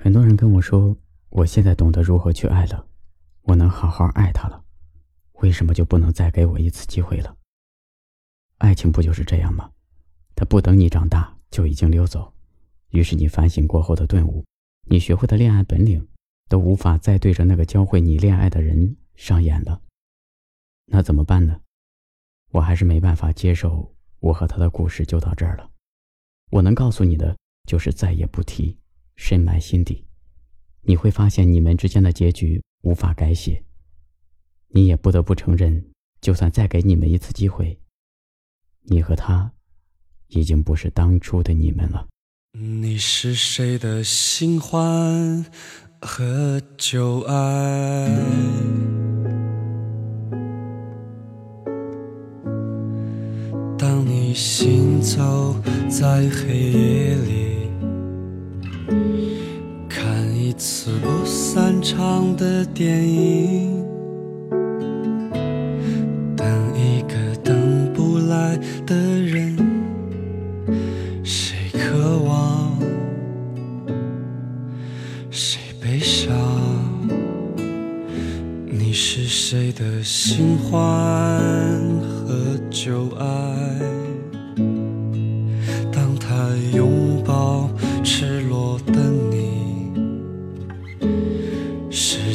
很多人跟我说，我现在懂得如何去爱了，我能好好爱他了，为什么就不能再给我一次机会了？爱情不就是这样吗？他不等你长大就已经溜走，于是你反省过后的顿悟，你学会的恋爱本领都无法再对着那个教会你恋爱的人上演了。那怎么办呢？我还是没办法接受我和他的故事就到这儿了。我能告诉你的就是再也不提。深埋心底，你会发现你们之间的结局无法改写。你也不得不承认，就算再给你们一次机会，你和他已经不是当初的你们了。你是谁的新欢和旧爱？当你行走在黑夜里。次不散场的电影，等一个等不来的人，谁渴望，谁悲伤？你是谁的新欢和旧爱？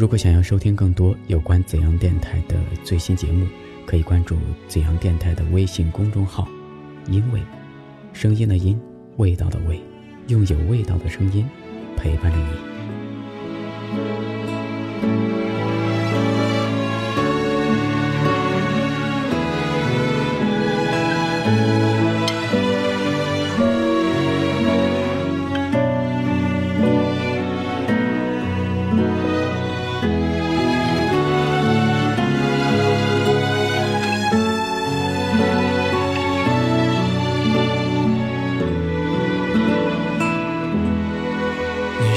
如果想要收听更多有关怎样电台的最新节目，可以关注怎样电台的微信公众号。因为，声音的音，味道的味，用有味道的声音陪伴着你。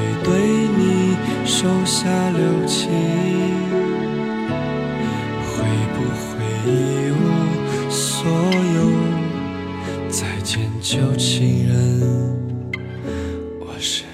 会对你手下留情，会一无所有。再见，旧情人，我是